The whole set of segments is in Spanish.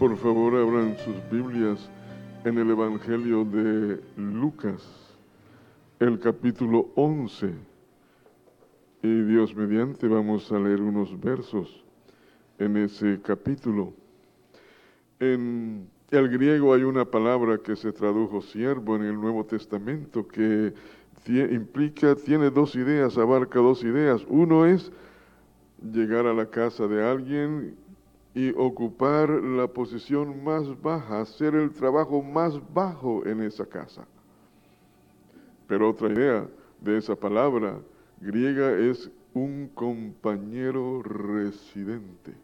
Por favor, abran sus Biblias en el Evangelio de Lucas, el capítulo 11. Y Dios mediante vamos a leer unos versos en ese capítulo. En el griego hay una palabra que se tradujo siervo en el Nuevo Testamento que implica, tiene dos ideas, abarca dos ideas. Uno es llegar a la casa de alguien y ocupar la posición más baja, hacer el trabajo más bajo en esa casa. Pero otra idea de esa palabra griega es un compañero residente.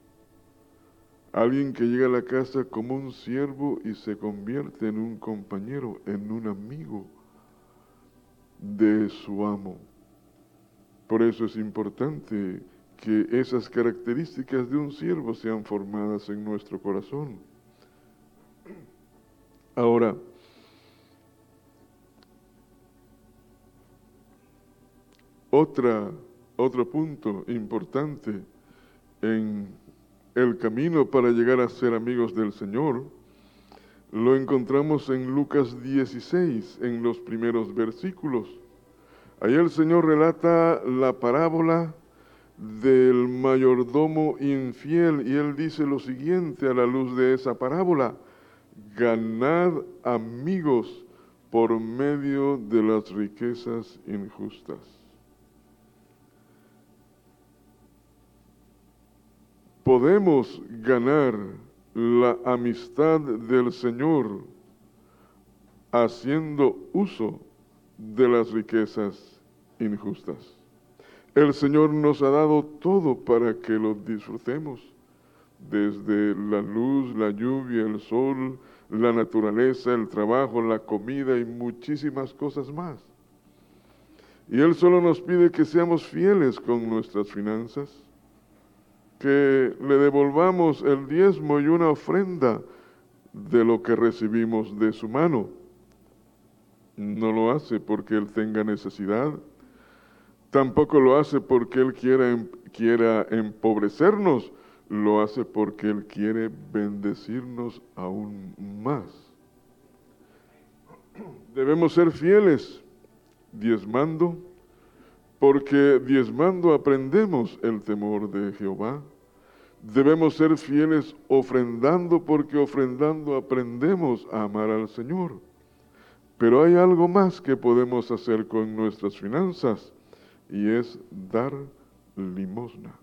Alguien que llega a la casa como un siervo y se convierte en un compañero, en un amigo de su amo. Por eso es importante que esas características de un siervo sean formadas en nuestro corazón. Ahora, otra, otro punto importante en el camino para llegar a ser amigos del Señor, lo encontramos en Lucas 16, en los primeros versículos. Ahí el Señor relata la parábola del mayordomo infiel y él dice lo siguiente a la luz de esa parábola, ganad amigos por medio de las riquezas injustas. Podemos ganar la amistad del Señor haciendo uso de las riquezas injustas. El Señor nos ha dado todo para que lo disfrutemos, desde la luz, la lluvia, el sol, la naturaleza, el trabajo, la comida y muchísimas cosas más. Y Él solo nos pide que seamos fieles con nuestras finanzas, que le devolvamos el diezmo y una ofrenda de lo que recibimos de su mano. No lo hace porque Él tenga necesidad, Tampoco lo hace porque Él quiera, em, quiera empobrecernos, lo hace porque Él quiere bendecirnos aún más. Debemos ser fieles diezmando, porque diezmando aprendemos el temor de Jehová. Debemos ser fieles ofrendando, porque ofrendando aprendemos a amar al Señor. Pero hay algo más que podemos hacer con nuestras finanzas y es dar limosna.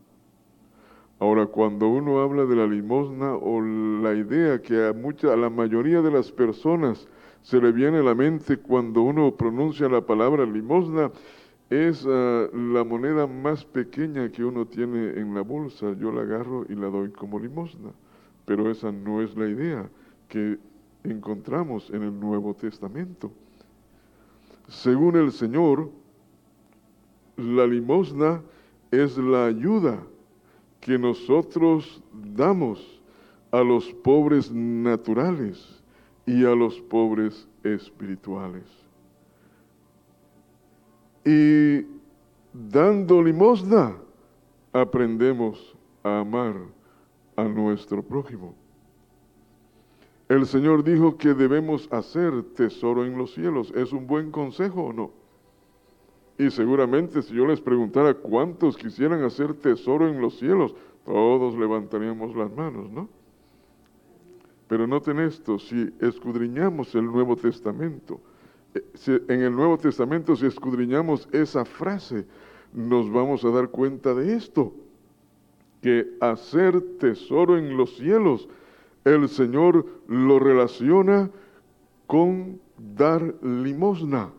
Ahora, cuando uno habla de la limosna o la idea que a, mucha, a la mayoría de las personas se le viene a la mente cuando uno pronuncia la palabra limosna, es ah, la moneda más pequeña que uno tiene en la bolsa. Yo la agarro y la doy como limosna. Pero esa no es la idea que encontramos en el Nuevo Testamento. Según el Señor, la limosna es la ayuda que nosotros damos a los pobres naturales y a los pobres espirituales. Y dando limosna, aprendemos a amar a nuestro prójimo. El Señor dijo que debemos hacer tesoro en los cielos. ¿Es un buen consejo o no? Y seguramente si yo les preguntara cuántos quisieran hacer tesoro en los cielos, todos levantaríamos las manos, ¿no? Pero noten esto, si escudriñamos el Nuevo Testamento, eh, en el Nuevo Testamento si escudriñamos esa frase, nos vamos a dar cuenta de esto, que hacer tesoro en los cielos, el Señor lo relaciona con dar limosna.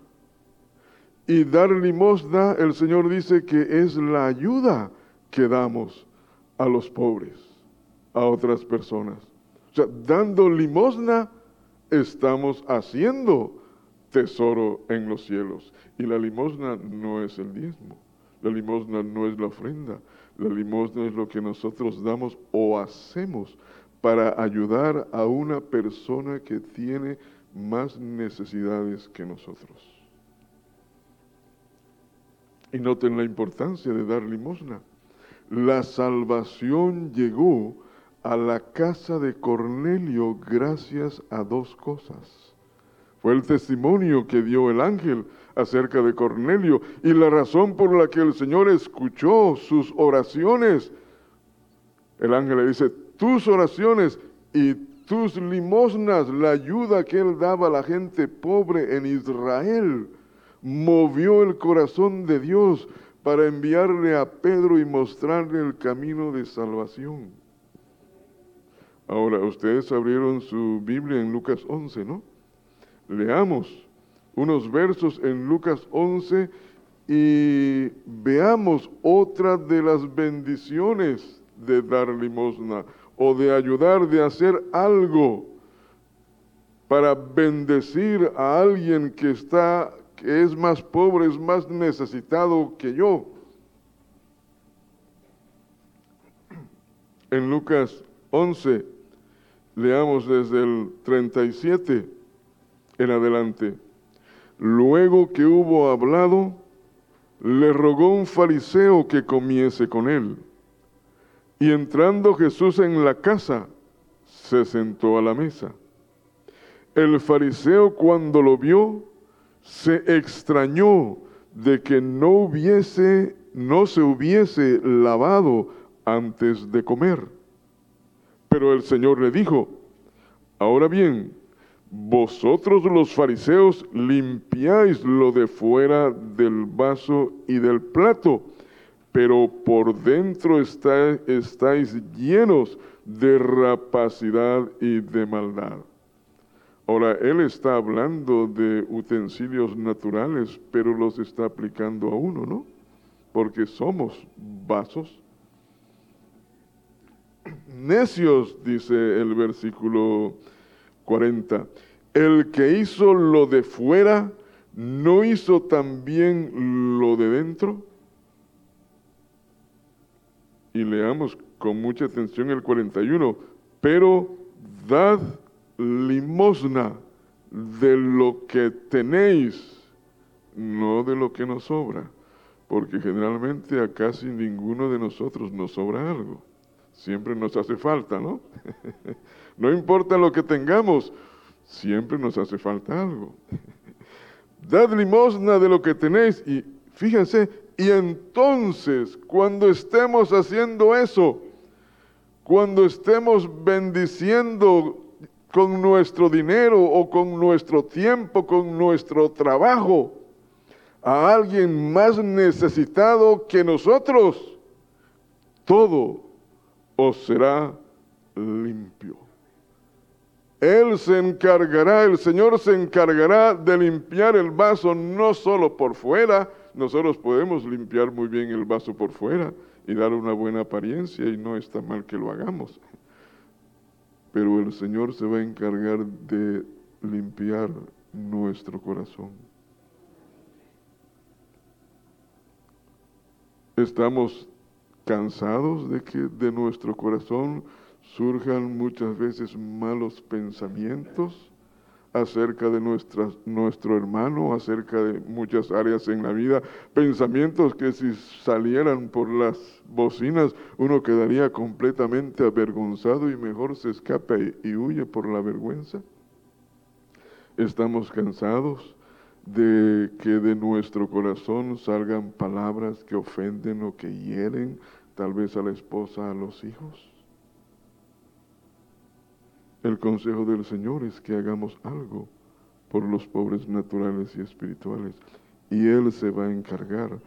Y dar limosna, el Señor dice que es la ayuda que damos a los pobres, a otras personas. O sea, dando limosna, estamos haciendo tesoro en los cielos. Y la limosna no es el diezmo, la limosna no es la ofrenda, la limosna es lo que nosotros damos o hacemos para ayudar a una persona que tiene más necesidades que nosotros. Y noten la importancia de dar limosna. La salvación llegó a la casa de Cornelio gracias a dos cosas. Fue el testimonio que dio el ángel acerca de Cornelio y la razón por la que el Señor escuchó sus oraciones. El ángel le dice, tus oraciones y tus limosnas, la ayuda que él daba a la gente pobre en Israel, movió el corazón de Dios para enviarle a Pedro y mostrarle el camino de salvación. Ahora, ustedes abrieron su Biblia en Lucas 11, ¿no? Leamos unos versos en Lucas 11 y veamos otra de las bendiciones de dar limosna o de ayudar, de hacer algo para bendecir a alguien que está, es más pobre, es más necesitado que yo. En Lucas 11, Leamos desde el 37 en adelante. Luego que hubo hablado, le rogó un fariseo que comiese con él. Y entrando Jesús en la casa, se sentó a la mesa. El fariseo cuando lo vio, se extrañó de que no hubiese, no se hubiese lavado antes de comer. Pero el Señor le dijo, ahora bien, vosotros los fariseos limpiáis lo de fuera del vaso y del plato, pero por dentro estáis llenos de rapacidad y de maldad. Ahora, él está hablando de utensilios naturales, pero los está aplicando a uno, ¿no? Porque somos vasos Necios, dice el versículo 40, el que hizo lo de fuera, ¿no hizo también lo de dentro? Y leamos con mucha atención el 41, pero dad limosna de lo que tenéis, no de lo que nos sobra, porque generalmente a casi ninguno de nosotros nos sobra algo. Siempre nos hace falta, ¿no? no importa lo que tengamos, siempre nos hace falta algo. Dad limosna de lo que tenéis y fíjense, y entonces cuando estemos haciendo eso, cuando estemos bendiciendo con nuestro dinero o con nuestro tiempo, con nuestro trabajo, a alguien más necesitado que nosotros, todo os será limpio. Él se encargará, el Señor se encargará de limpiar el vaso no solo por fuera, nosotros podemos limpiar muy bien el vaso por fuera y dar una buena apariencia y no está mal que lo hagamos. Pero el Señor se va a encargar de limpiar nuestro corazón. Estamos cansados de que de nuestro corazón surjan muchas veces malos pensamientos acerca de nuestro hermano, acerca de muchas áreas en la vida, pensamientos que si salieran por las bocinas uno quedaría completamente avergonzado y mejor se escapa y huye por la vergüenza. Estamos cansados de que de nuestro corazón salgan palabras que ofenden o que hieren tal vez a la esposa, a los hijos. El consejo del Señor es que hagamos algo por los pobres naturales y espirituales. Y Él se va a encargar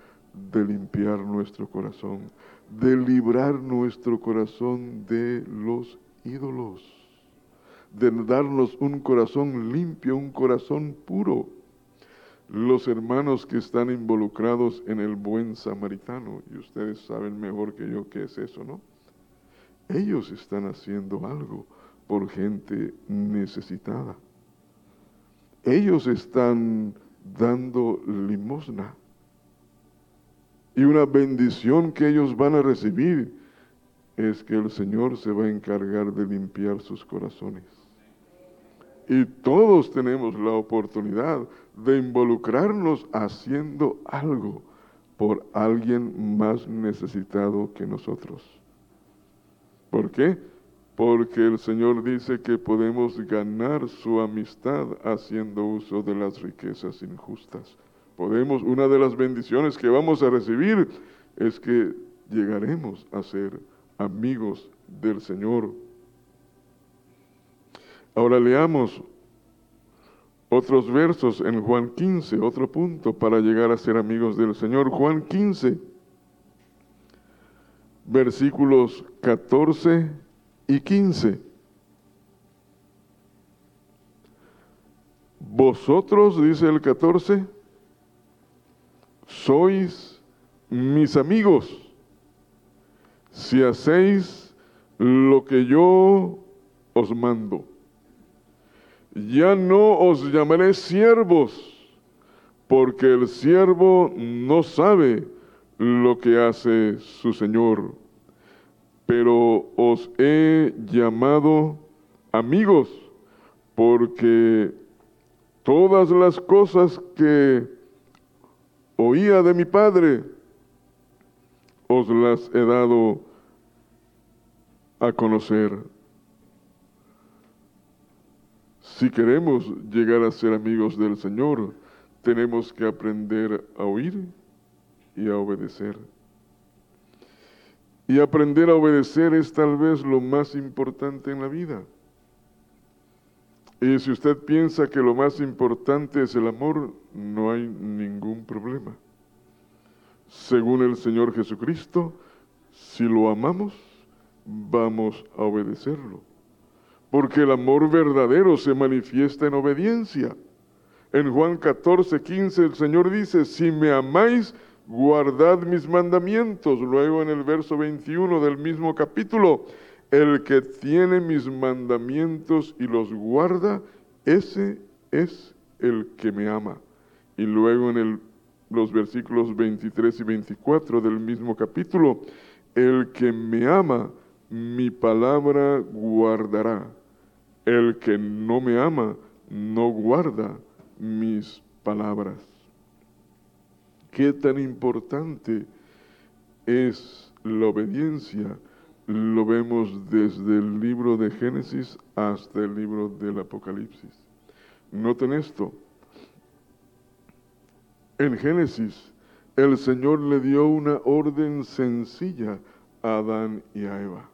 de limpiar nuestro corazón, de librar nuestro corazón de los ídolos, de darnos un corazón limpio, un corazón puro los hermanos que están involucrados en el buen samaritano, y ustedes saben mejor que yo qué es eso, ¿no? Ellos están haciendo algo por gente necesitada. Ellos están dando limosna. Y una bendición que ellos van a recibir es que el Señor se va a encargar de limpiar sus corazones. Y todos tenemos la oportunidad de involucrarnos haciendo algo por alguien más necesitado que nosotros. ¿Por qué? Porque el Señor dice que podemos ganar su amistad haciendo uso de las riquezas injustas. Podemos, una de las bendiciones que vamos a recibir es que llegaremos a ser amigos del Señor. Ahora leamos otros versos en Juan 15, otro punto para llegar a ser amigos del Señor. Juan 15, versículos 14 y 15. Vosotros, dice el 14, sois mis amigos si hacéis lo que yo os mando. Ya no os llamaré siervos, porque el siervo no sabe lo que hace su Señor pero os he llamado amigos, porque todas las cosas que oía de mi Padre, os las he dado a conocer. Si queremos llegar a ser amigos del Señor, tenemos que aprender a oír y a obedecer. Y aprender a obedecer es tal vez lo más importante en la vida. Y si usted piensa que lo más importante es el amor, no hay ningún problema. Según el Señor Jesucristo, si lo amamos, vamos a obedecerlo. Porque el amor verdadero se manifiesta en obediencia. En Juan 14, 15 el Señor dice, si me amáis, guardad mis mandamientos. Luego en el verso 21 del mismo capítulo, el que tiene mis mandamientos y los guarda, ese es el que me ama. Y luego en los versículos 23 y 24 del mismo capítulo, el que me ama, mi palabra guardará. El que no me ama, no guarda mis palabras qué tan importante es la obediencia, lo vemos desde el libro de Génesis hasta el libro del Apocalipsis. Noten esto. En Génesis, el Señor le dio una orden sencilla a Adán y a Eva.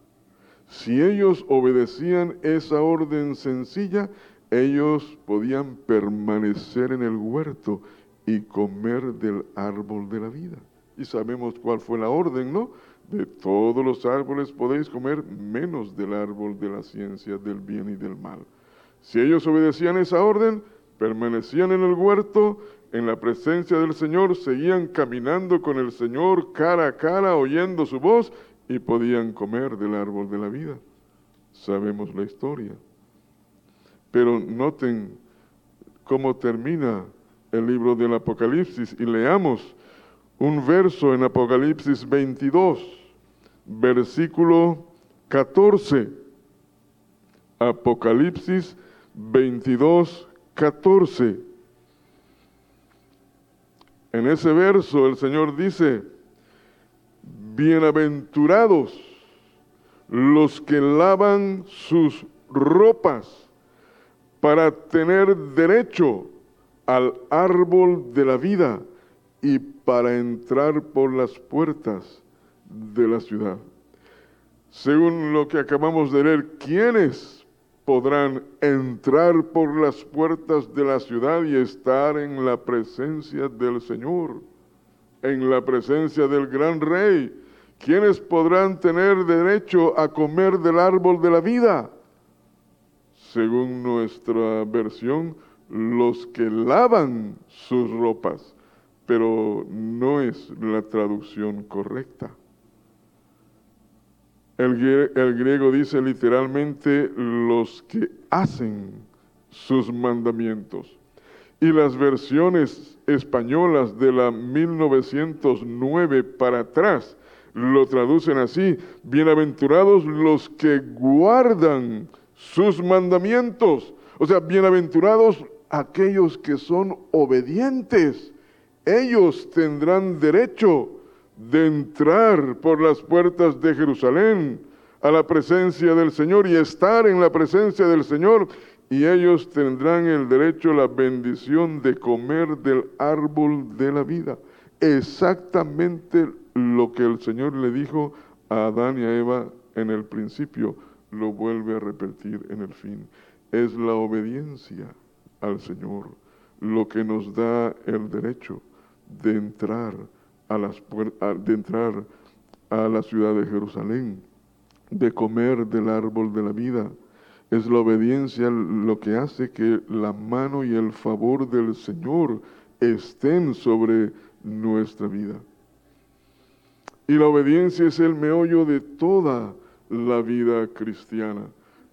Si ellos obedecían esa orden sencilla, ellos podían permanecer en el huerto y comer del árbol de la vida. Y sabemos cuál fue la orden, ¿no? De todos los árboles podéis comer menos del árbol de la ciencia del bien y del mal. Si ellos obedecían esa orden, permanecían en el huerto, en la presencia del Señor, seguían caminando con el Señor cara a cara, oyendo su voz, y podían comer del árbol de la vida. Sabemos la historia. Pero noten cómo termina el libro del Apocalipsis y leamos un verso en Apocalipsis 22, versículo 14. Apocalipsis 22, 14. En ese verso el Señor dice, bienaventurados los que lavan sus ropas para tener derecho al árbol de la vida y para entrar por las puertas de la ciudad. Según lo que acabamos de leer, ¿quiénes podrán entrar por las puertas de la ciudad y estar en la presencia del Señor, en la presencia del gran rey? ¿Quiénes podrán tener derecho a comer del árbol de la vida? Según nuestra versión, los que lavan sus ropas, pero no es la traducción correcta. El, griego dice literalmente los que hacen sus mandamientos. Y las versiones españolas de la 1909 para atrás lo traducen así, bienaventurados los que guardan sus mandamientos. O sea, bienaventurados aquellos que son obedientes. Ellos tendrán derecho de entrar por las puertas de Jerusalén, a la presencia del Señor y estar en la presencia del Señor y ellos tendrán el derecho, la bendición de comer del árbol de la vida. Exactamente lo que el Señor le dijo a Adán y a Eva en el principio, lo vuelve a repetir en el fin. Es la obediencia al Señor lo que nos da el derecho de entrar a las de entrar a la ciudad de Jerusalén, de comer del árbol de la vida. Es la obediencia lo que hace que la mano y el favor del Señor estén sobre nuestra vida. Y la obediencia es el meollo de toda la vida cristiana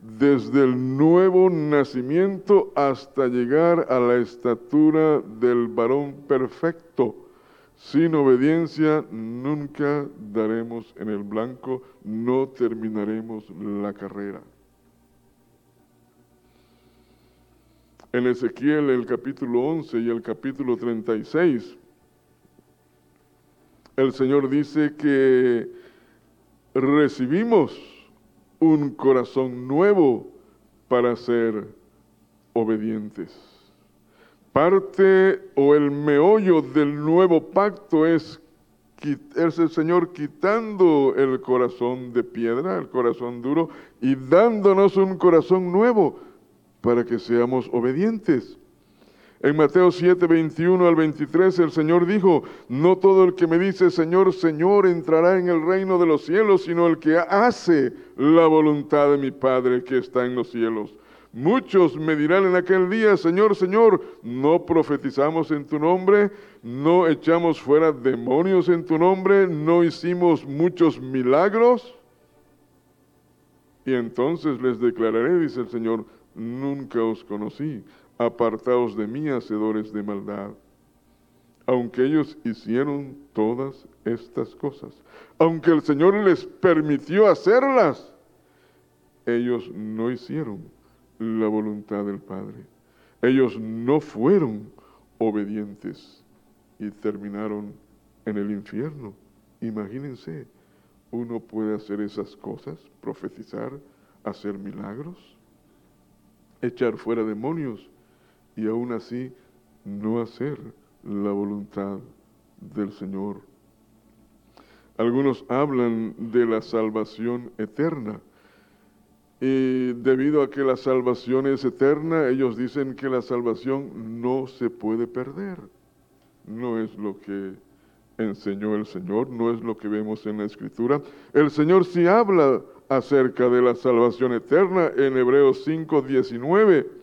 desde el nuevo nacimiento hasta llegar a la estatura del varón perfecto. Sin obediencia nunca daremos en el blanco, no terminaremos la carrera. En Ezequiel el capítulo 11 y el capítulo 36, el Señor dice que recibimos un corazón nuevo para ser obedientes. Parte o el meollo del nuevo pacto es, es el Señor quitando el corazón de piedra, el corazón duro, y dándonos un corazón nuevo para que seamos obedientes. En Mateo 7, 21 al 23 el Señor dijo, no todo el que me dice Señor, Señor entrará en el reino de los cielos, sino el que hace la voluntad de mi Padre que está en los cielos. Muchos me dirán en aquel día, Señor, Señor, no profetizamos en tu nombre, no echamos fuera demonios en tu nombre, no hicimos muchos milagros. Y entonces les declararé, dice el Señor, nunca os conocí apartaos de mí, hacedores de maldad. Aunque ellos hicieron todas estas cosas, aunque el Señor les permitió hacerlas, ellos no hicieron la voluntad del Padre. Ellos no fueron obedientes y terminaron en el infierno. Imagínense, uno puede hacer esas cosas, profetizar, hacer milagros, echar fuera demonios, y aún así no hacer la voluntad del Señor. Algunos hablan de la salvación eterna. Y debido a que la salvación es eterna, ellos dicen que la salvación no se puede perder. No es lo que enseñó el Señor, no es lo que vemos en la Escritura. El Señor sí habla acerca de la salvación eterna en Hebreos 5, 19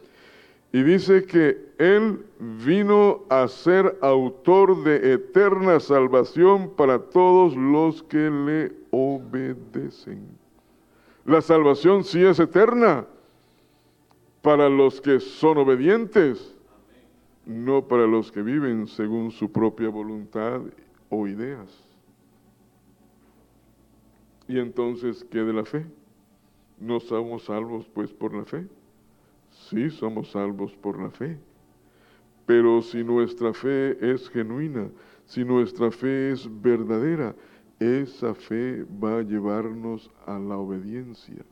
y dice que Él vino a ser autor de eterna salvación para todos los que le obedecen. La salvación sí es eterna para los que son obedientes, no para los que viven según su propia voluntad o ideas. Y entonces, ¿qué de la fe? ¿No somos salvos pues por la fe? Sí, somos salvos por la fe. Pero si nuestra fe es genuina, si nuestra fe es verdadera, esa fe va a llevarnos a la obediencia.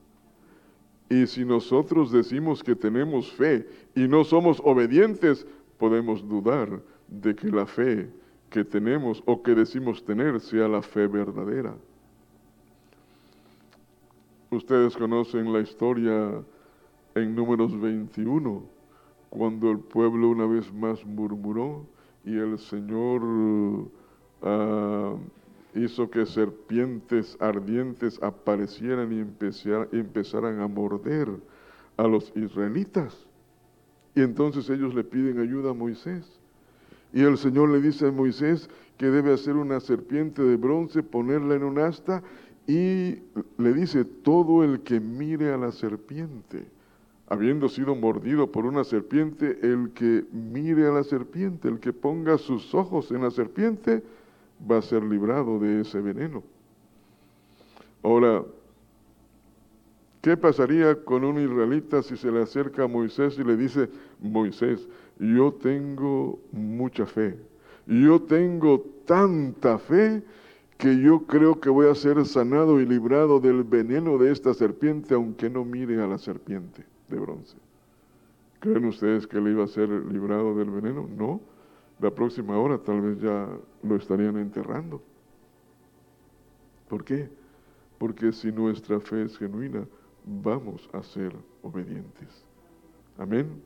Y si nosotros decimos que tenemos fe y no somos obedientes, podemos dudar de que la fe que tenemos o que decimos tener sea la fe verdadera. Ustedes conocen la historia en números 21, cuando el pueblo una vez más murmuró y el Señor ah, hizo que serpientes ardientes aparecieran y empezaran a morder a los israelitas. Y entonces ellos le piden ayuda a Moisés. Y el Señor le dice a Moisés que debe hacer una serpiente de bronce, ponerla en un asta y le dice, todo el que mire a la serpiente habiendo sido mordido por una serpiente, el que mire a la serpiente, el que ponga sus ojos en la serpiente, va a ser librado de ese veneno. Ahora, ¿qué pasaría con un israelita si se le acerca a Moisés y le dice, Moisés, yo tengo mucha fe, yo tengo tanta fe que yo creo que voy a ser sanado y librado del veneno de esta serpiente, aunque no mire a la serpiente de bronce. ¿Creen ustedes que él iba a ser librado del veneno? No. La próxima hora tal vez ya lo estarían enterrando. ¿Por qué? Porque si nuestra fe es genuina, vamos a ser obedientes. Amén.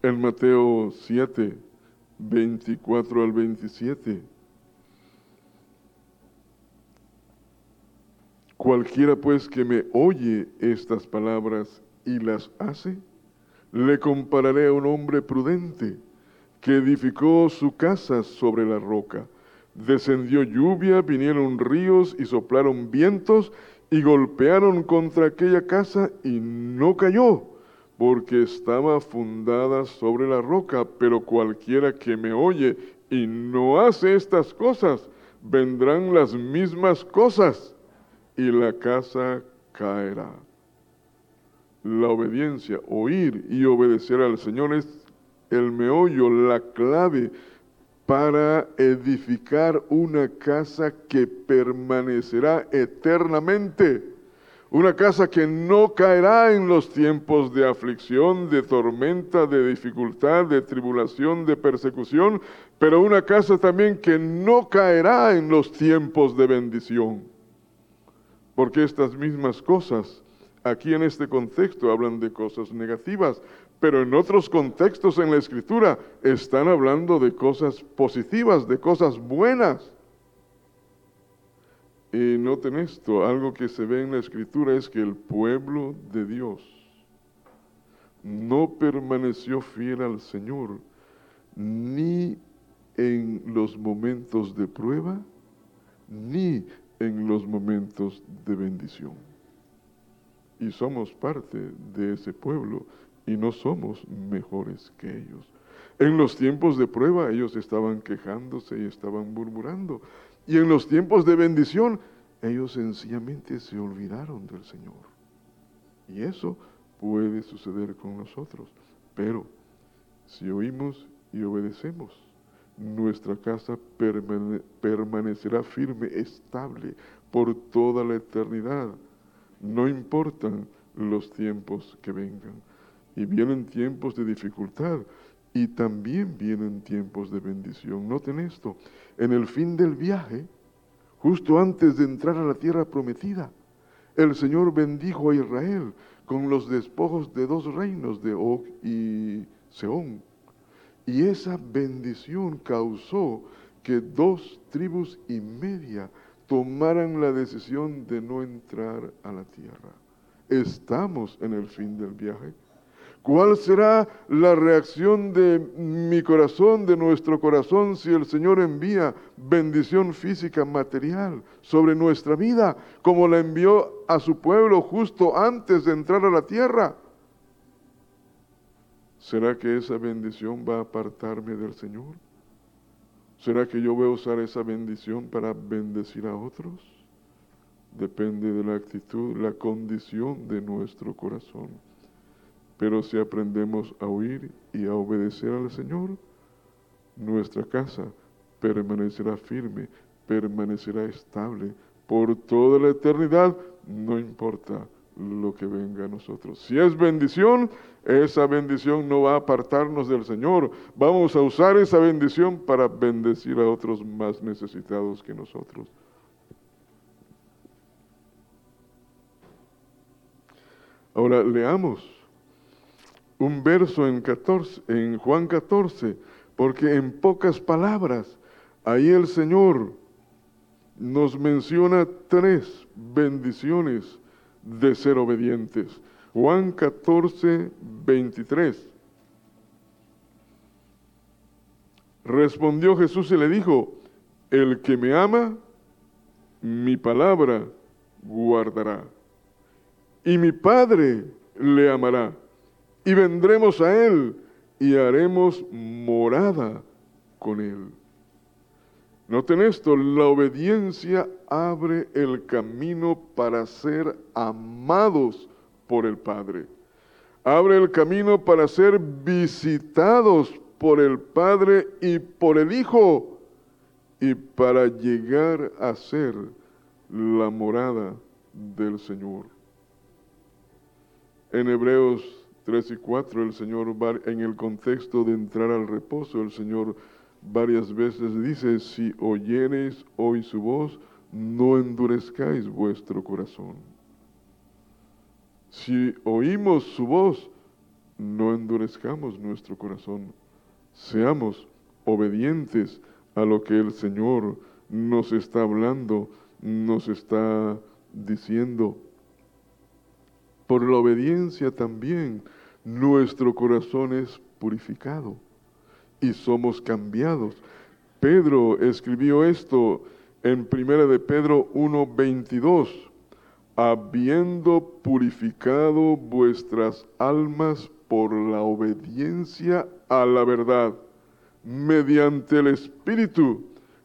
En Mateo 7, 24 al 27. Cualquiera pues que me oye estas palabras y las hace, le compararé a un hombre prudente que edificó su casa sobre la roca. Descendió lluvia, vinieron ríos y soplaron vientos y golpearon contra aquella casa y no cayó, porque estaba fundada sobre la roca. Pero cualquiera que me oye y no hace estas cosas, vendrán las mismas cosas y la casa caerá. La obediencia, oír y obedecer al Señor es el meollo, la clave para edificar una casa que permanecerá eternamente. Una casa que no caerá en los tiempos de aflicción, de tormenta, de dificultad, de tribulación, de persecución, pero una casa también que no caerá en los tiempos de bendición. Porque estas mismas cosas, aquí en este contexto, hablan de cosas negativas, pero en otros contextos en la escritura están hablando de cosas positivas, de cosas buenas. Y noten esto, algo que se ve en la escritura es que el pueblo de Dios no permaneció fiel al Señor ni en los momentos de prueba, ni en los momentos de bendición. Y somos parte de ese pueblo y no somos mejores que ellos. En los tiempos de prueba ellos estaban quejándose y estaban murmurando. Y en los tiempos de bendición ellos sencillamente se olvidaron del Señor. Y eso puede suceder con nosotros. Pero si oímos y obedecemos, nuestra casa permanecerá firme, estable por toda la eternidad. No importan los tiempos que vengan. Y vienen tiempos de dificultad y también vienen tiempos de bendición. Noten esto, en el fin del viaje, justo antes de entrar a la tierra prometida, el Señor bendijo a Israel con los despojos de dos reinos, de Og y Seón. Y esa bendición causó que dos tribus y media tomaran la decisión de no entrar a la tierra. Estamos en el fin del viaje. ¿Cuál será la reacción de mi corazón, de nuestro corazón, si el Señor envía bendición física, material sobre nuestra vida, como la envió a su pueblo justo antes de entrar a la tierra? ¿Será que esa bendición va a apartarme del Señor? ¿Será que yo voy a usar esa bendición para bendecir a otros? Depende de la actitud, la condición de nuestro corazón. Pero si aprendemos a oír y a obedecer al Señor, nuestra casa permanecerá firme, permanecerá estable por toda la eternidad, no importa lo que venga a nosotros. Si es bendición, esa bendición no va a apartarnos del Señor. Vamos a usar esa bendición para bendecir a otros más necesitados que nosotros. Ahora leamos un verso en, 14, en Juan 14, porque en pocas palabras, ahí el Señor nos menciona tres bendiciones de ser obedientes. Juan 14, 23. Respondió Jesús y le dijo, el que me ama, mi palabra guardará. Y mi Padre le amará y vendremos a Él y haremos morada con Él. Noten esto, la obediencia abre el camino para ser amados por el Padre. abre el camino para ser visitados por el Padre y por el Hijo y para llegar a ser la morada del Señor. En Hebreos 3 y 4 el Señor, en el contexto de entrar al reposo, el Señor varias veces dice, si oyereis hoy su voz, no endurezcáis vuestro corazón. Si oímos su voz, no endurezcamos nuestro corazón. Seamos obedientes a lo que el Señor nos está hablando, nos está diciendo. Por la obediencia también nuestro corazón es purificado y somos cambiados. Pedro escribió esto en Primera de Pedro 1:22, habiendo purificado vuestras almas por la obediencia a la verdad, mediante el Espíritu,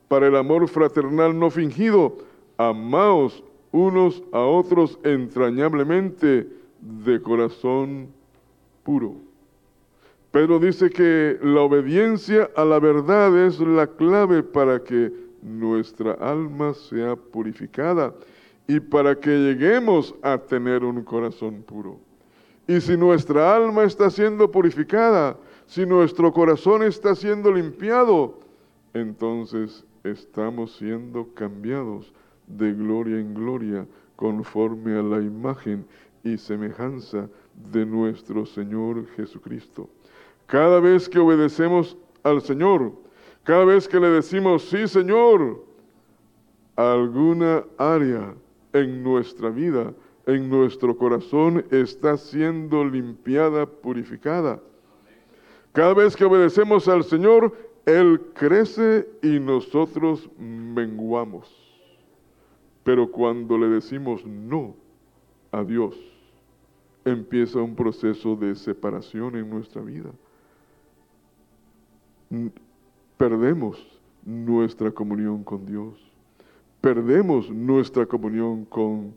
para el amor fraternal no fingido, amaos unos a otros entrañablemente de corazón puro. Pedro dice que la obediencia a la verdad es la clave para que nuestra alma sea purificada y para que lleguemos a tener un corazón puro. Y si nuestra alma está siendo purificada, si nuestro corazón está siendo limpiado, entonces estamos siendo cambiados de gloria en gloria conforme a la imagen y semejanza de nuestro Señor Jesucristo. Cada vez que obedecemos al Señor, cada vez que le decimos, sí Señor, alguna área en nuestra vida, en nuestro corazón está siendo limpiada, purificada. Cada vez que obedecemos al Señor, Él crece y nosotros menguamos. Pero cuando le decimos no a Dios, empieza un proceso de separación en nuestra vida. Perdemos nuestra comunión con Dios. Perdemos nuestra comunión con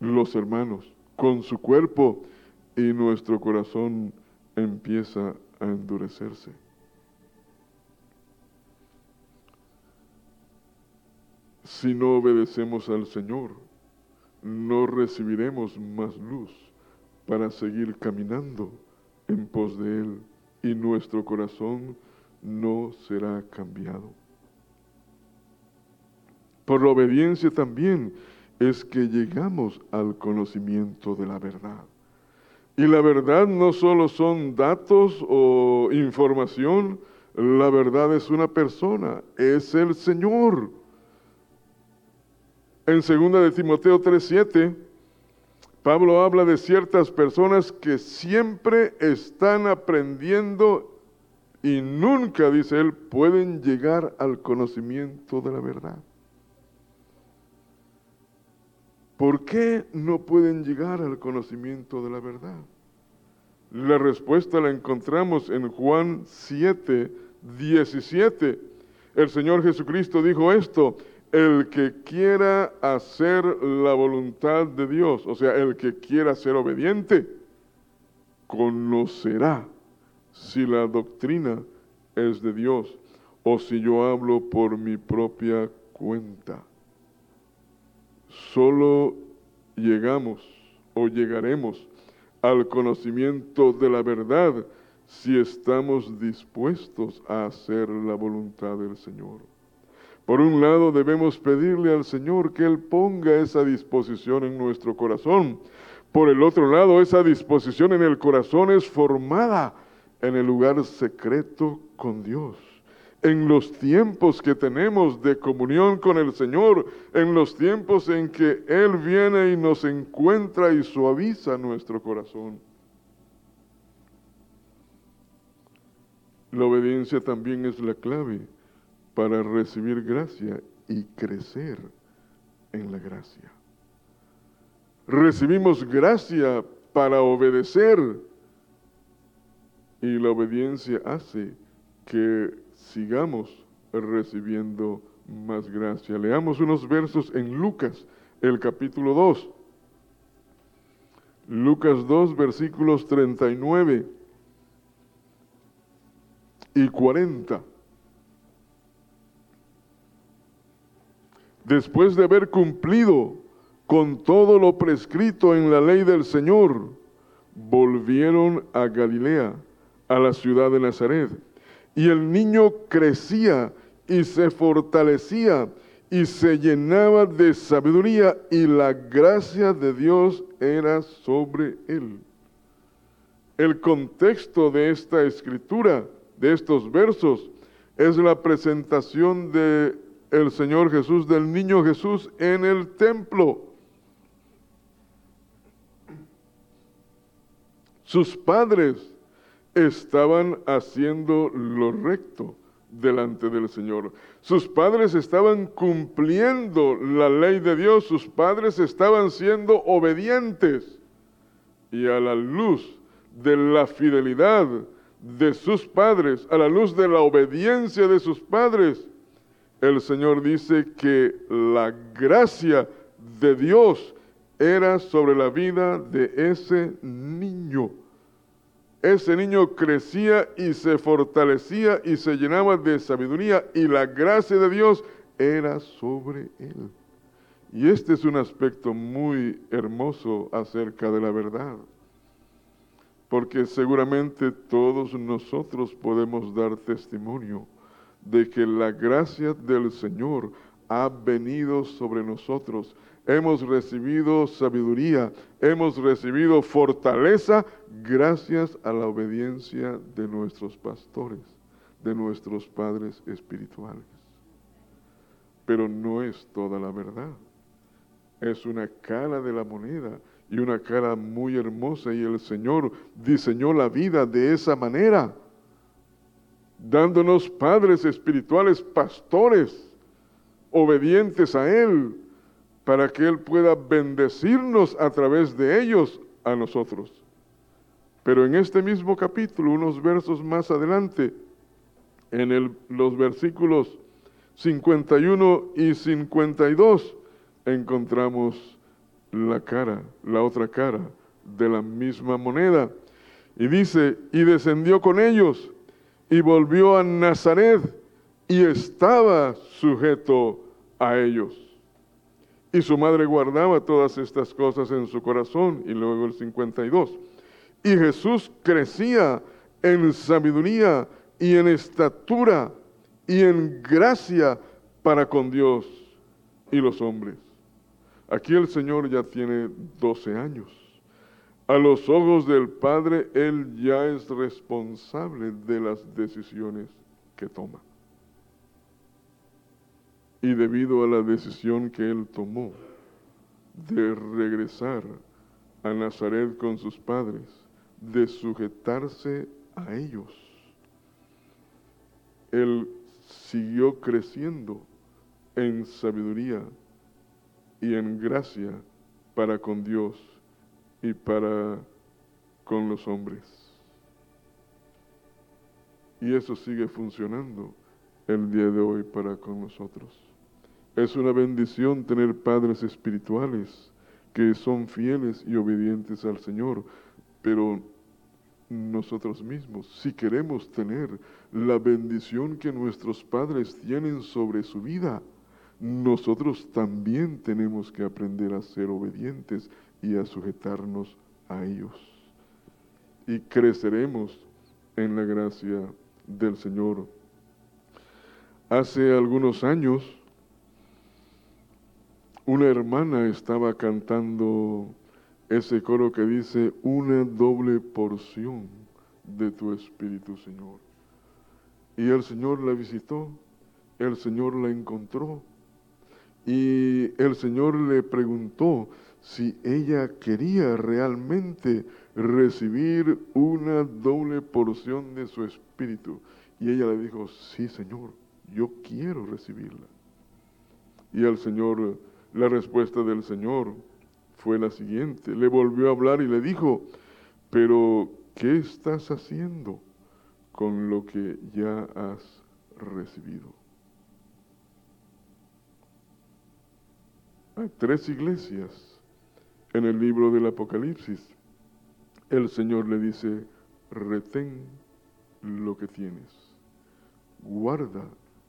los hermanos, con su cuerpo y nuestro corazón empieza a endurecerse. Si no obedecemos al Señor, no recibiremos más luz para seguir caminando en pos de Él y nuestro corazón no será cambiado. Por la obediencia también es que llegamos al conocimiento de la verdad. Y la verdad no solo son datos o información, la verdad es una persona, es el Señor. En 2 de Timoteo 3:7, Pablo habla de ciertas personas que siempre están aprendiendo y nunca, dice él, pueden llegar al conocimiento de la verdad. ¿Por qué no pueden llegar al conocimiento de la verdad? La respuesta la encontramos en Juan 7, 17. El Señor Jesucristo dijo esto, el que quiera hacer la voluntad de Dios, o sea, el que quiera ser obediente, conocerá si la doctrina es de Dios o si yo hablo por mi propia cuenta solo llegamos o llegaremos al conocimiento de la verdad si estamos dispuestos a hacer la voluntad del Señor. Por un lado debemos pedirle al Señor que Él ponga esa disposición en nuestro corazón. Por el otro lado, esa disposición en el corazón es formada en el lugar secreto con Dios en los tiempos que tenemos de comunión con el Señor, en los tiempos en que Él viene y nos encuentra y suaviza nuestro corazón. La obediencia también es la clave para recibir gracia y crecer en la gracia. Recibimos gracia para obedecer y la obediencia hace que sigamos recibiendo más gracia. Leamos unos versos en Lucas, el capítulo 2. Lucas 2, versículos 39 y 40. Después de haber cumplido con todo lo prescrito en la ley del Señor, volvieron a Galilea, a la ciudad de Nazaret. Y el niño crecía y se fortalecía y se llenaba de sabiduría y la gracia de Dios era sobre él. El contexto de esta escritura, de estos versos, es la presentación de el Señor Jesús, del niño Jesús en el templo. Sus padres estaban haciendo lo recto delante del Señor. Sus padres estaban cumpliendo la ley de Dios, sus padres estaban siendo obedientes. Y a la luz de la fidelidad de sus padres, a la luz de la obediencia de sus padres, el Señor dice que la gracia de Dios era sobre la vida de ese niño ese niño crecía y se fortalecía y se llenaba de sabiduría y la gracia de Dios era sobre él. Y este es un aspecto muy hermoso acerca de la verdad, porque seguramente todos nosotros podemos dar testimonio de que la gracia del Señor ha venido sobre nosotros hemos recibido sabiduría, hemos recibido fortaleza gracias a la obediencia de nuestros pastores, de nuestros padres espirituales. Pero no es toda la verdad. Es una cara de la moneda y una cara muy hermosa y el Señor diseñó la vida de esa manera, dándonos padres espirituales, pastores, obedientes a Él, para que Él pueda bendecirnos a través de ellos a nosotros. Pero en este mismo capítulo, unos versos más adelante, en los versículos 51 y 52, encontramos la cara, la otra cara de la misma moneda. Y dice, y descendió con ellos y volvió a Nazaret y estaba sujeto a ellos. Y su madre guardaba todas estas cosas en su corazón. Y luego el 52. Y Jesús crecía en sabiduría y en estatura y en gracia para con Dios y los hombres. Aquí el Señor ya tiene 12 años. A los ojos del Padre, Él ya es responsable de las decisiones que toma. Y debido a la decisión que él tomó de regresar a Nazaret con sus padres, de sujetarse a ellos, él siguió creciendo en sabiduría y en gracia para con Dios y para con los hombres. Y eso sigue funcionando el día de hoy para con nosotros. Es una bendición tener padres espirituales que son fieles y obedientes al Señor, pero nosotros mismos, si queremos tener la bendición que nuestros padres tienen sobre su vida, nosotros también tenemos que aprender a ser obedientes y a sujetarnos a ellos. Y creceremos en la gracia del Señor. Hace algunos años, una hermana estaba cantando ese coro que dice, una doble porción de tu Espíritu, Señor. Y el Señor la visitó, el Señor la encontró y el Señor le preguntó si ella quería realmente recibir una doble porción de su Espíritu. Y ella le dijo, sí, Señor, yo quiero recibirla. Y el Señor la respuesta del Señor fue la siguiente. Le volvió a hablar y le dijo, pero ¿qué estás haciendo con lo que ya has recibido? Hay tres iglesias en el libro del Apocalipsis el Señor le dice, retén lo que tienes, guarda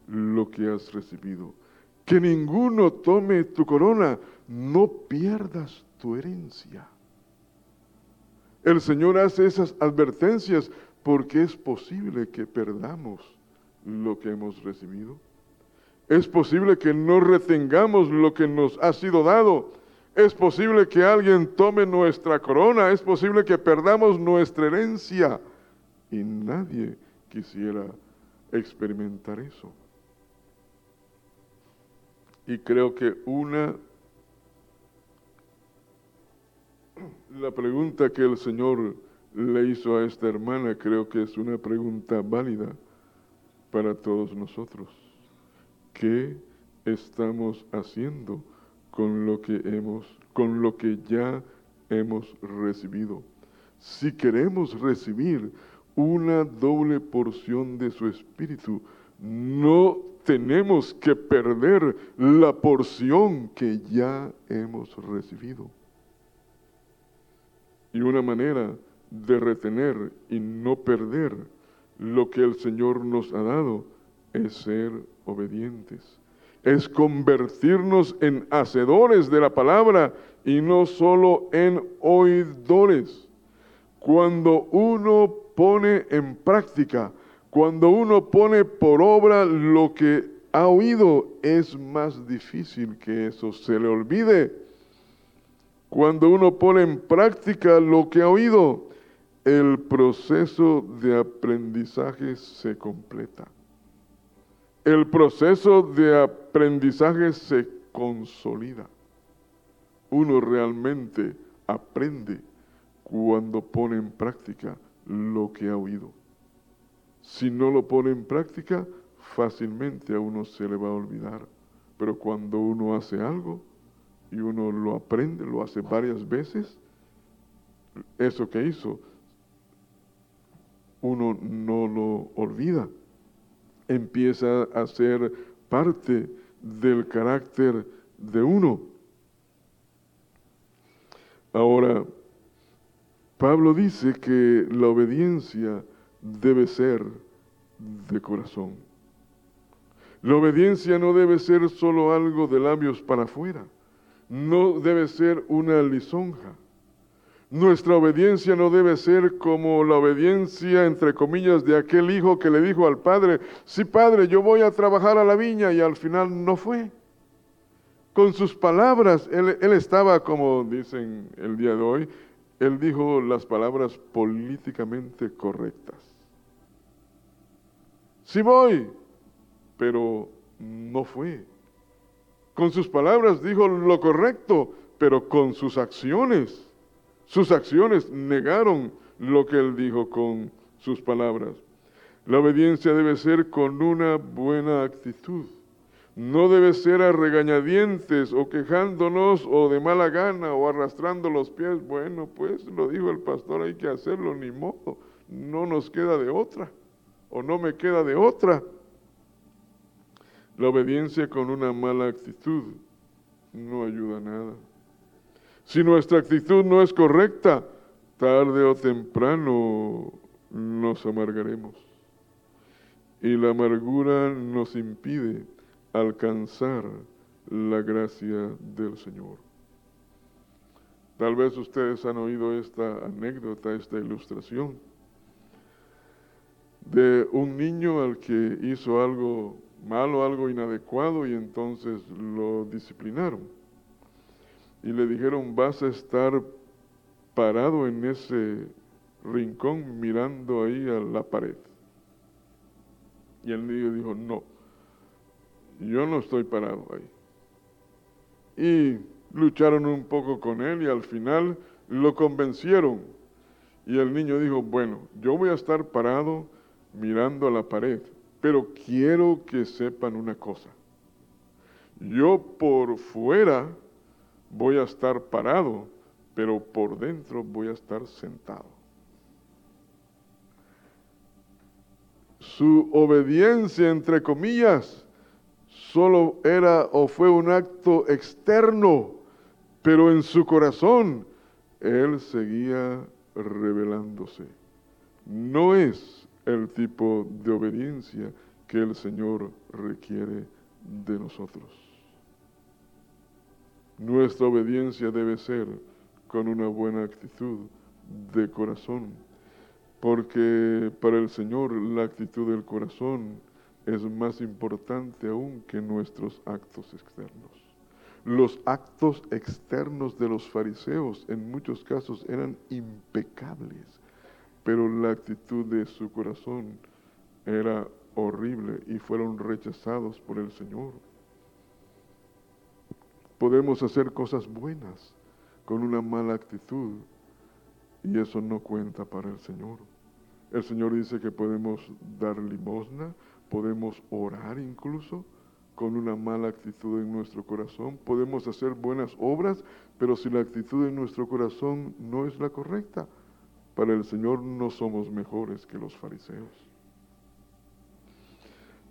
lo que has recibido, que ninguno tome tu corona, no pierdas tu herencia. El Señor hace esas advertencias porque es posible que perdamos lo que hemos recibido. Es posible que no retengamos lo que nos ha sido dado. Es posible que alguien tome nuestra corona. Es posible que perdamos nuestra herencia. Y nadie quisiera experimentar eso. Y creo que una, la pregunta que el Señor le hizo a esta hermana, creo que es una pregunta válida para todos nosotros. ¿Qué estamos haciendo con lo que hemos, con lo que ya hemos recibido? Si queremos recibir una doble porción de su espíritu, no tenemos que perder la porción que ya hemos recibido. Y una manera de retener y no perder lo que el Señor nos ha dado es ser obedientes, es convertirnos en hacedores de la palabra y no solo en oidores. Cuando uno pone en práctica, cuando uno pone por obra lo que ha oído, es más difícil que eso se le olvide. Cuando uno pone en práctica lo que ha oído, el proceso de aprendizaje se completa. El proceso de aprendizaje se consolida. Uno realmente aprende cuando pone en práctica lo que ha oído. Si no lo pone en práctica, fácilmente a uno se le va a olvidar. Pero cuando uno hace algo y uno lo aprende, lo hace varias veces, eso que hizo uno no lo olvida. Empieza a ser parte del carácter de uno. Ahora, Pablo dice que la obediencia debe ser de corazón. La obediencia no debe ser solo algo de labios para afuera, no debe ser una lisonja. Nuestra obediencia no debe ser como la obediencia, entre comillas, de aquel hijo que le dijo al padre, sí padre, yo voy a trabajar a la viña y al final no fue. Con sus palabras, él, estaba, como dicen el día de hoy, él dijo las palabras políticamente correctas. Sí voy, pero no fue. Con sus palabras dijo lo correcto, pero con sus acciones sus acciones negaron lo que él dijo con sus palabras. La obediencia debe ser con una buena actitud. No debe ser a regañadientes o quejándonos o de mala gana o arrastrando los pies. Bueno, pues lo dijo el pastor, hay que hacerlo, ni modo. No nos queda de otra o no me queda de otra. La obediencia con una mala actitud no ayuda a nada. Si nuestra actitud no es correcta, tarde o temprano nos amargaremos. Y la amargura nos impide alcanzar la gracia del Señor. Tal vez ustedes han oído esta anécdota, esta ilustración de un niño al que hizo algo malo, algo inadecuado y entonces lo disciplinaron y le dijeron, vas a estar parado en ese rincón mirando ahí a la pared. Y el niño dijo, no, yo no estoy parado ahí. Y lucharon un poco con él y al final lo convencieron. Y el niño dijo, bueno, yo voy a estar parado mirando a la pared, pero quiero que sepan una cosa. Yo por fuera voy a estar parado, pero por dentro voy a estar sentado. Su obediencia, entre comillas, solo era o fue un acto externo, pero en su corazón él seguía revelándose. No es el tipo de obediencia que el Señor requiere de nosotros. Nuestra obediencia debe ser con una buena actitud de corazón, porque para el Señor la actitud del corazón es más importante aún que nuestros actos externos. Los actos externos de los fariseos en muchos casos eran impecables, pero la actitud de su corazón era horrible y fueron rechazados por el Señor. Podemos hacer cosas buenas con una mala actitud y eso no cuenta para el Señor. El Señor dice que podemos dar limosna, podemos orar incluso, con una mala actitud en nuestro corazón. Podemos hacer buenas obras, pero si la actitud en nuestro corazón no es la correcta, para el Señor no somos mejores que los fariseos.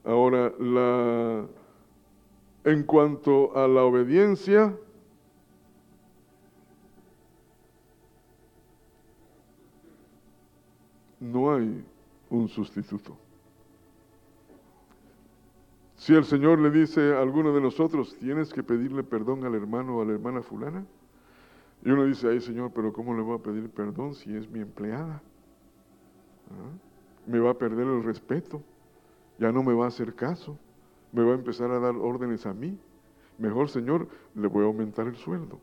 Ahora, la, en cuanto a la obediencia, no hay un sustituto. Si el Señor le dice a alguno de nosotros, tienes que pedirle perdón al hermano o a la hermana fulana, y uno dice, ay Señor, pero ¿cómo le voy a pedir perdón si es mi empleada? ¿Ah? Me va a perder el respeto, ya no me va a hacer caso, me va a empezar a dar órdenes a mí. Mejor Señor, le voy a aumentar el sueldo.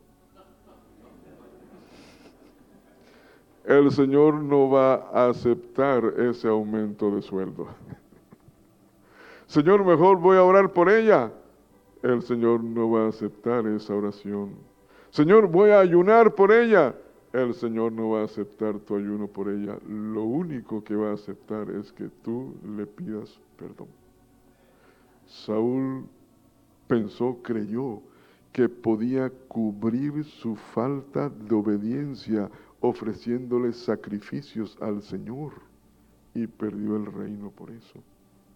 El Señor no va a aceptar ese aumento de sueldo. Señor, mejor voy a orar por ella. El Señor no va a aceptar esa oración. Señor, voy a ayunar por ella. El Señor no va a aceptar tu ayuno por ella. Lo único que va a aceptar es que tú le pidas perdón. Saúl pensó, creyó que podía cubrir su falta de obediencia ofreciéndole sacrificios al Señor y perdió el reino por eso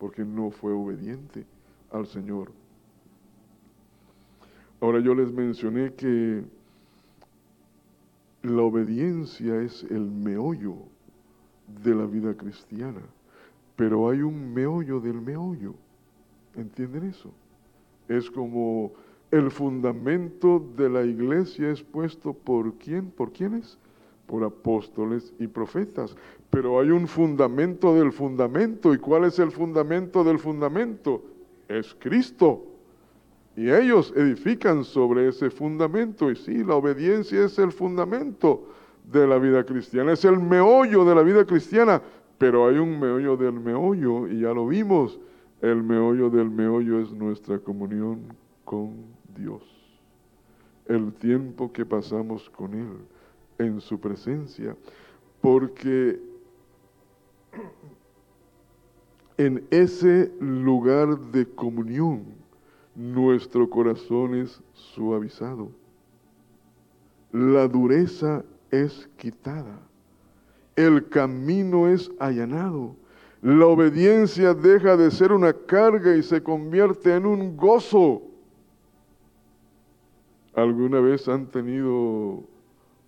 porque no fue obediente al Señor. Ahora yo les mencioné que la obediencia es el meollo de la vida cristiana, pero hay un meollo del meollo. ¿Entienden eso? Es como el fundamento de la iglesia es puesto por quién, por quiénes, por apóstoles y profetas. Pero hay un fundamento del fundamento. ¿Y cuál es el fundamento del fundamento? Es Cristo. Y ellos edifican sobre ese fundamento. Y sí, la obediencia es el fundamento de la vida cristiana. Es el meollo de la vida cristiana. Pero hay un meollo del meollo, y ya lo vimos. El meollo del meollo es nuestra comunión con Dios. El tiempo que pasamos con Él en su presencia. Porque en ese lugar de comunión, nuestro corazón es suavizado. La dureza es quitada. El camino es allanado. La obediencia deja de ser una carga y se convierte en un gozo. ¿Alguna vez han tenido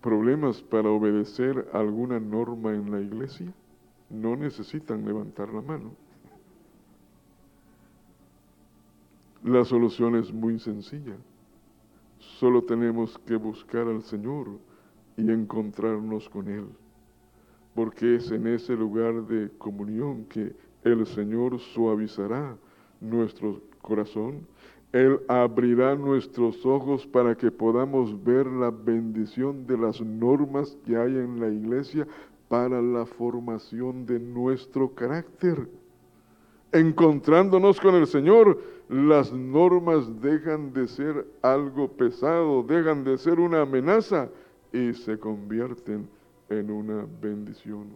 problemas para obedecer alguna norma en la iglesia? no necesitan levantar la mano. La solución es muy sencilla. Solo tenemos que buscar al Señor y encontrarnos con Él. Porque es en ese lugar de comunión que el Señor suavizará nuestro corazón. Él abrirá nuestros ojos para que podamos ver la bendición de las normas que hay en la iglesia, para la formación de nuestro carácter. Encontrándonos con el Señor, las normas dejan de ser algo pesado, dejan de ser una amenaza y se convierten en una bendición.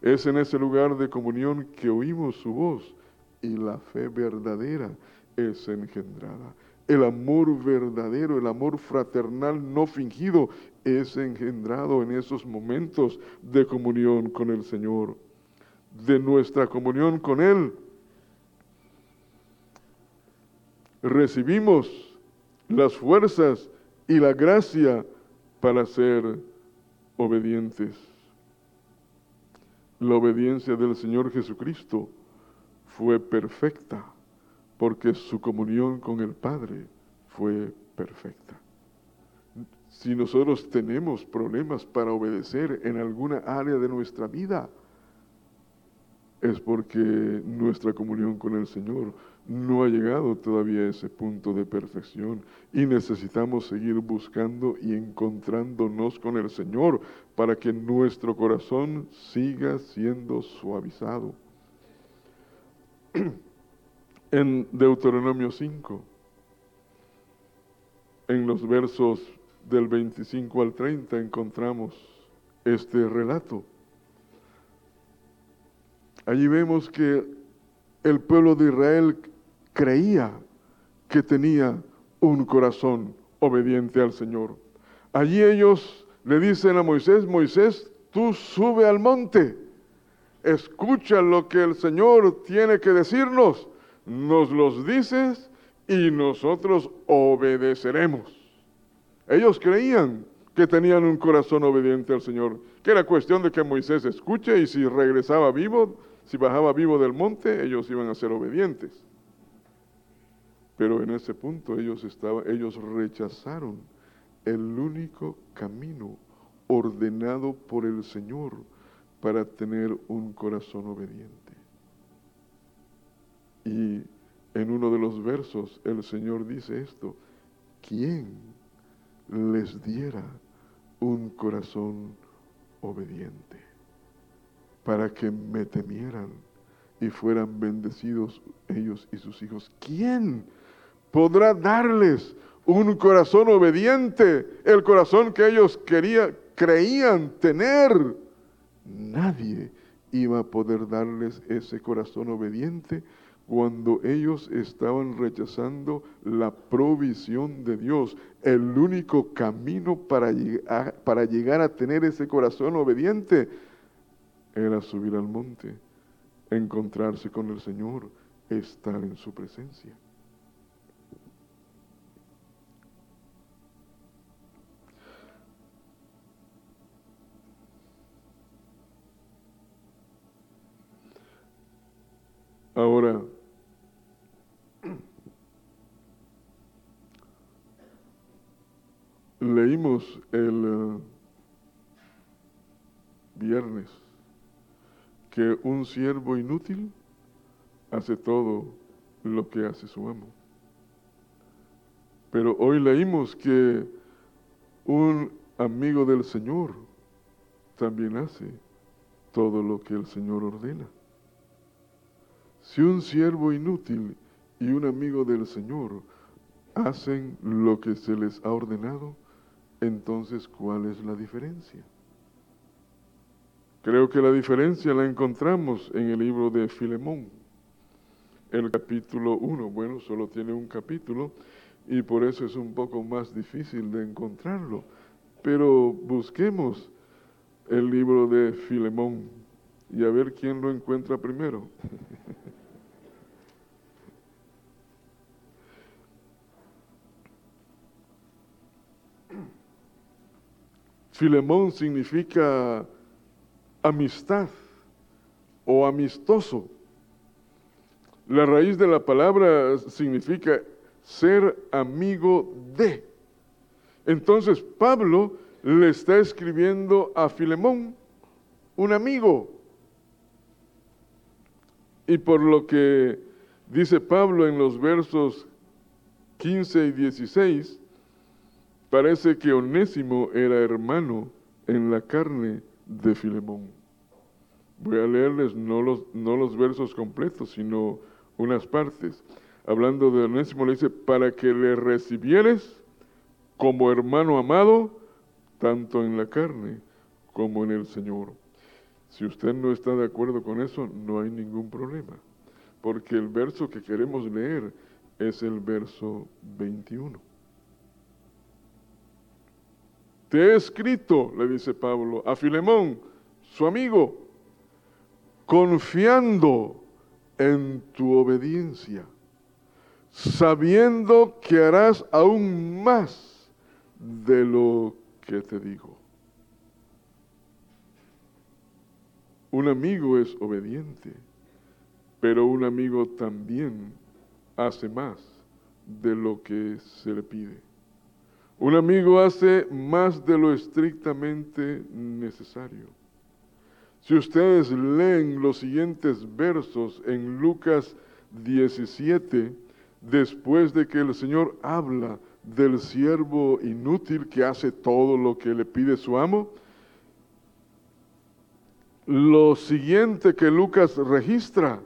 Es en ese lugar de comunión que oímos su voz y la fe verdadera es engendrada. El amor verdadero, el amor fraternal no fingido es engendrado en esos momentos de comunión con el Señor, de nuestra comunión con Él. Recibimos las fuerzas y la gracia para ser obedientes. la obediencia del Señor Jesucristo fue perfecta, porque su comunión con el Padre fue perfecta. Si nosotros tenemos problemas para obedecer en alguna área de nuestra vida, es porque nuestra comunión con el Señor no ha llegado todavía a ese punto de perfección y necesitamos seguir buscando y encontrándonos con el Señor para que nuestro corazón siga siendo suavizado. en Deuteronomio 5, en los versos del 25 al 30 encontramos este relato. Allí vemos que el pueblo de Israel creía que tenía un corazón obediente al Señor. Allí ellos le dicen a Moisés, Moisés, tú sube al monte, escucha lo que el Señor tiene que decirnos, nos los dices y nosotros obedeceremos. Ellos creían que tenían un corazón obediente al Señor, que era cuestión de que Moisés escuche y si regresaba vivo, si bajaba vivo del monte, ellos iban a ser obedientes. Pero en ese punto ellos, ellos rechazaron el único camino ordenado por el Señor para tener un corazón obediente. Y en uno de los versos el Señor dice esto, ¿quién les diera un corazón obediente? para que me temieran y fueran bendecidos ellos y sus hijos. ¿Quién podrá darles un corazón obediente, el corazón que ellos quería, creían tener? Nadie iba a poder darles ese corazón obediente cuando ellos estaban rechazando la provisión de Dios. El único camino para para llegar a tener ese corazón obediente era subir al monte, encontrarse con el Señor, estar en su presencia. Ahora, leímos el eh, viernes que un siervo inútil hace todo lo que hace su amo. Pero hoy leímos que un amigo del Señor también hace todo lo que el Señor ordena. Si un siervo inútil y un amigo del Señor hacen lo que se les ha ordenado, entonces ¿cuál es la diferencia? Creo que la diferencia la encontramos en el libro de Filemón, el capítulo 1. Bueno, solo tiene un capítulo y por eso es un poco más difícil de encontrarlo. Pero busquemos el libro de Filemón y a ver quién lo encuentra primero. Filemón significa amistad o amistoso. La raíz de la palabra significa ser amigo de. Entonces Pablo le está escribiendo a Filemón, un amigo. Y por lo que dice Pablo en los versos 15 y 16, parece que Onésimo era hermano en la carne de Filemón. Voy a leerles no los, no los versos completos, sino unas partes. Hablando de Onésimo, le dice, para que le recibieres como hermano amado, tanto en la carne como en el Señor. Si usted no está de acuerdo con eso, no hay ningún problema, porque el verso que queremos leer es el verso 21. Te he escrito, le dice Pablo, a Filemón, su amigo, confiando en tu obediencia, sabiendo que harás aún más de lo que te digo. Un amigo es obediente, pero un amigo también hace más de lo que se le pide. Un amigo hace más de lo estrictamente necesario. Si ustedes leen los siguientes versos en Lucas 17, después de que el Señor habla del siervo inútil que hace todo lo que le pide su amo, lo siguiente que Lucas registra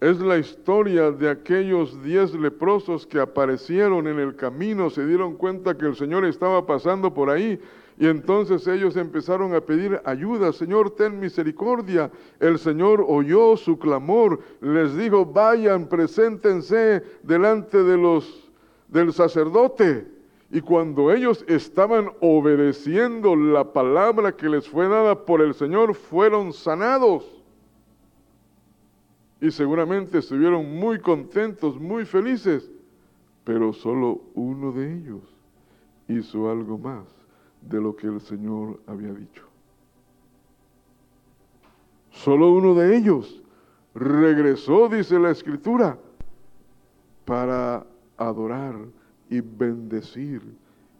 es la historia de aquellos diez leprosos que aparecieron en el camino, se dieron cuenta que el Señor estaba pasando por ahí y entonces ellos empezaron a pedir ayuda, Señor, ten misericordia. El Señor oyó su clamor, les dijo, vayan, preséntense delante de los del sacerdote. Y cuando ellos estaban obedeciendo la palabra que les fue dada por el Señor, fueron sanados y seguramente estuvieron muy contentos, muy felices, pero solo uno de ellos hizo algo más de lo que el Señor había dicho. Solo uno de ellos regresó, dice la Escritura, para adorar y bendecir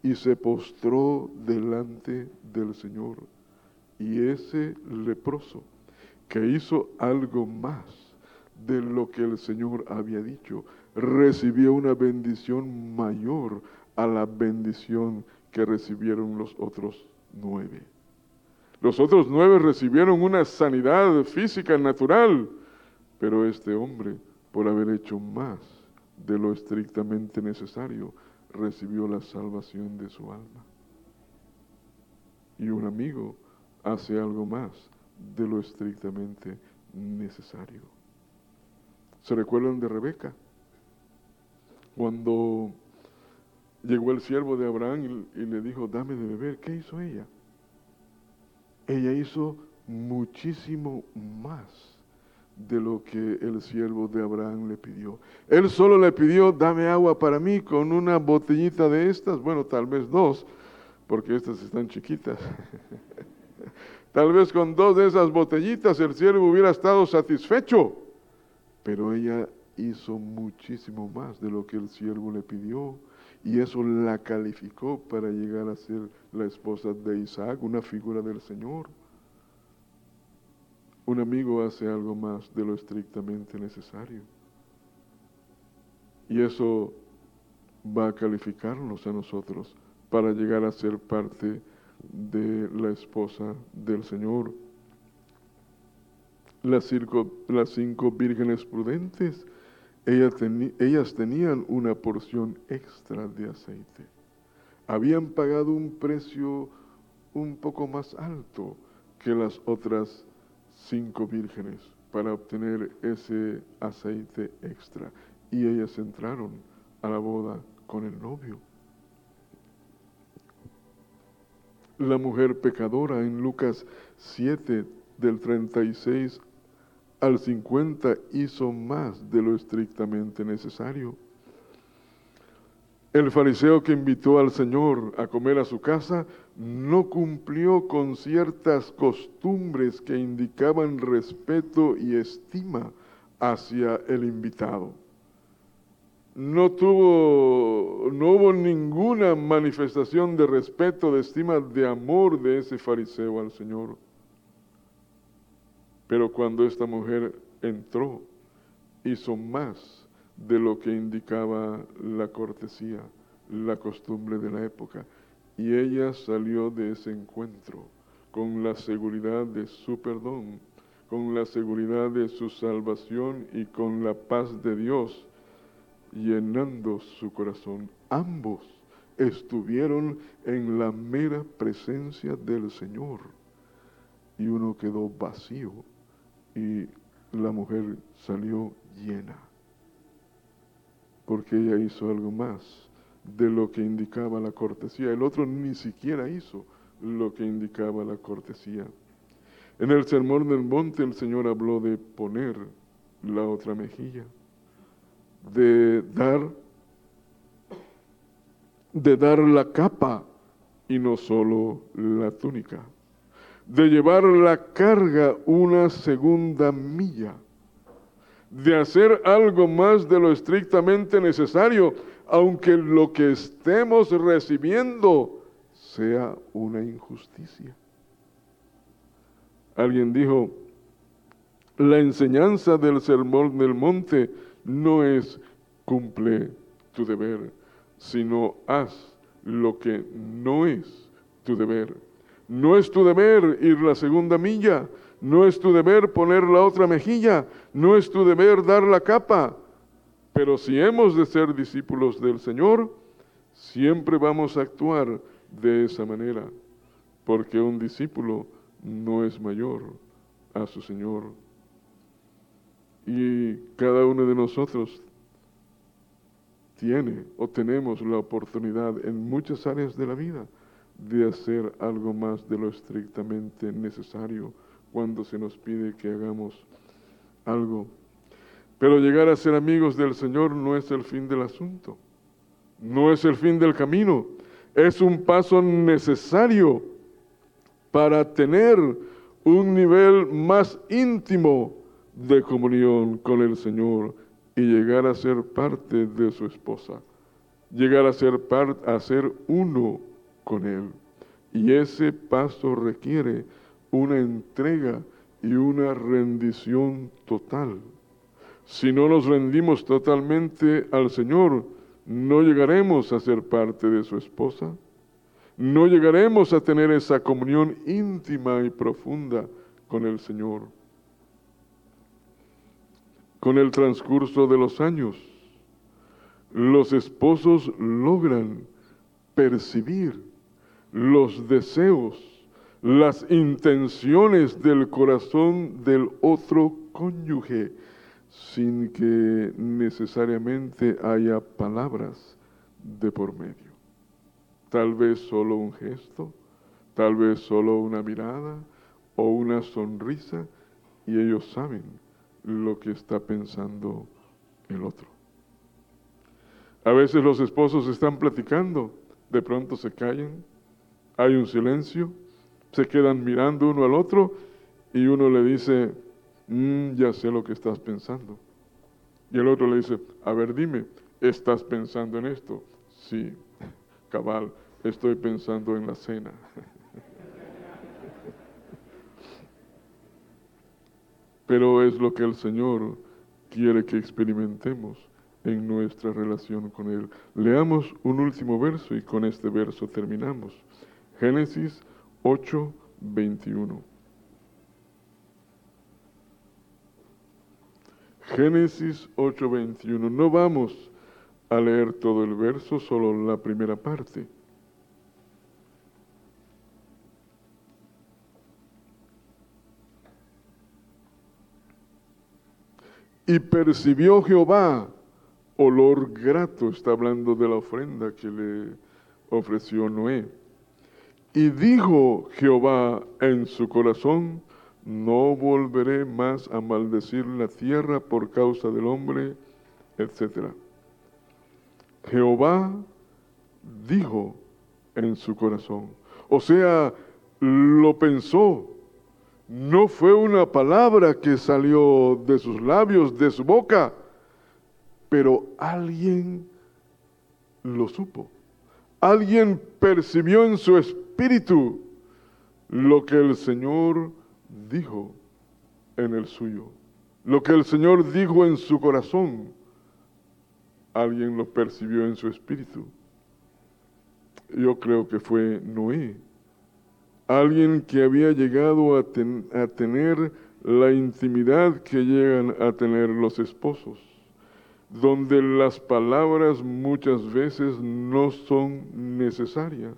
y se postró delante del Señor. Y ese leproso que hizo algo más de lo que el Señor había dicho. Recibió una bendición mayor a la bendición que recibieron los otros nueve. Los otros nueve recibieron una sanidad física natural, pero este hombre, por haber hecho más de lo estrictamente necesario, recibió la salvación de su alma. Y un amigo hace algo más de lo estrictamente necesario. ¿Se recuerdan de Rebeca? Cuando llegó el siervo de Abraham y, le dijo, dame de beber, ¿qué hizo ella? Ella hizo muchísimo más de lo que el siervo de Abraham le pidió. Él solo le pidió, dame agua para mí con una botellita de estas, bueno, tal vez dos, porque estas están chiquitas. tal vez con dos de esas botellitas el siervo hubiera estado satisfecho pero ella hizo muchísimo más de lo que el siervo le pidió y eso la calificó para llegar a ser la esposa de Isaac, una figura del Señor. Un amigo hace algo más de lo estrictamente necesario. Y eso va a calificarnos a nosotros para llegar a ser parte de la esposa del Señor las cinco, vírgenes prudentes, ellas, tenían una porción extra de aceite. Habían pagado un precio un poco más alto que las otras cinco vírgenes para obtener ese aceite extra. Y ellas entraron a la boda con el novio. La mujer pecadora en Lucas 7 del 36 al 50 hizo más de lo estrictamente necesario. El fariseo que invitó al Señor a comer a su casa no cumplió con ciertas costumbres que indicaban respeto y estima hacia el invitado. No tuvo, no hubo ninguna manifestación de respeto, de estima, de amor de ese fariseo al Señor. Pero cuando esta mujer entró, hizo más de lo que indicaba la cortesía, la costumbre de la época. Y ella salió de ese encuentro con la seguridad de su perdón, con la seguridad de su salvación y con la paz de Dios, llenando su corazón. Ambos estuvieron en la mera presencia del Señor y uno quedó vacío y la mujer salió llena, porque ella hizo algo más de lo que indicaba la cortesía. El otro ni siquiera hizo lo que indicaba la cortesía. En el sermón del monte el Señor habló de poner la otra mejilla, de dar, de dar la capa y no solo la túnica. De llevar la carga una segunda milla, de hacer algo más de lo estrictamente necesario, aunque lo que estemos recibiendo sea una injusticia. Alguien dijo, la enseñanza del sermón del monte no es cumple tu deber, sino haz lo que no es tu deber. No es tu deber ir la segunda milla, no es tu deber poner la otra mejilla, no es tu deber dar la capa. Pero si hemos de ser discípulos del Señor, siempre vamos a actuar de esa manera, porque un discípulo no es mayor a su Señor. Y cada uno de nosotros tiene o tenemos la oportunidad en muchas áreas de la vida de hacer algo más de lo estrictamente necesario cuando se nos pide que hagamos algo. Pero llegar a ser amigos del Señor no es el fin del asunto, no es el fin del camino, es un paso necesario para tener un nivel más íntimo de comunión con el Señor y llegar a ser parte de su esposa, llegar a ser, a ser uno con Él. Y ese paso requiere una entrega y una rendición total. Si no nos rendimos totalmente al Señor, no llegaremos a ser parte de su esposa, no llegaremos a tener esa comunión íntima y profunda con el Señor con el transcurso de los años, los esposos logran percibir los deseos, las intenciones del corazón del otro cónyuge sin que necesariamente haya palabras de por medio. Tal vez solo un gesto, tal vez solo una mirada o una sonrisa y ellos saben lo que está pensando el otro. A veces los esposos están platicando, de pronto se callan, hay un silencio, se quedan mirando uno al otro y uno le dice, mm, ya sé lo que estás pensando. Y el otro le dice, a ver, dime, ¿estás pensando en esto? Sí, cabal, estoy pensando en la cena. pero es lo que el Señor quiere que experimentemos en nuestra relación con Él. Leamos un último verso y con este verso terminamos. Génesis 8, 21. Génesis 8, 21. No vamos a leer todo el verso, solo la primera parte. Y percibió Jehová olor grato, está hablando de la ofrenda que le ofreció Noé. Y dijo Jehová en su corazón, no volveré más a maldecir la tierra por causa del hombre, etc. Jehová dijo en su corazón, o sea, lo pensó, no fue una palabra que salió de sus labios, de su boca, pero alguien lo supo. Alguien percibió en su espíritu lo que el Señor dijo en el suyo. Lo que el Señor dijo en su corazón, alguien lo percibió en su espíritu. Yo creo que fue Noé alguien que había llegado a, tener la intimidad que llegan a tener los esposos, donde las palabras muchas veces no son necesarias,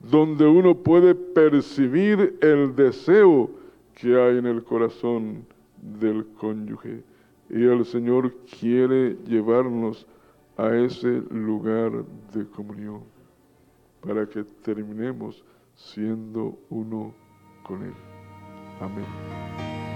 donde uno puede percibir el deseo que hay en el corazón del cónyuge. Y el Señor quiere llevarnos a ese lugar de comunión para que terminemos siendo uno con Él. Amén.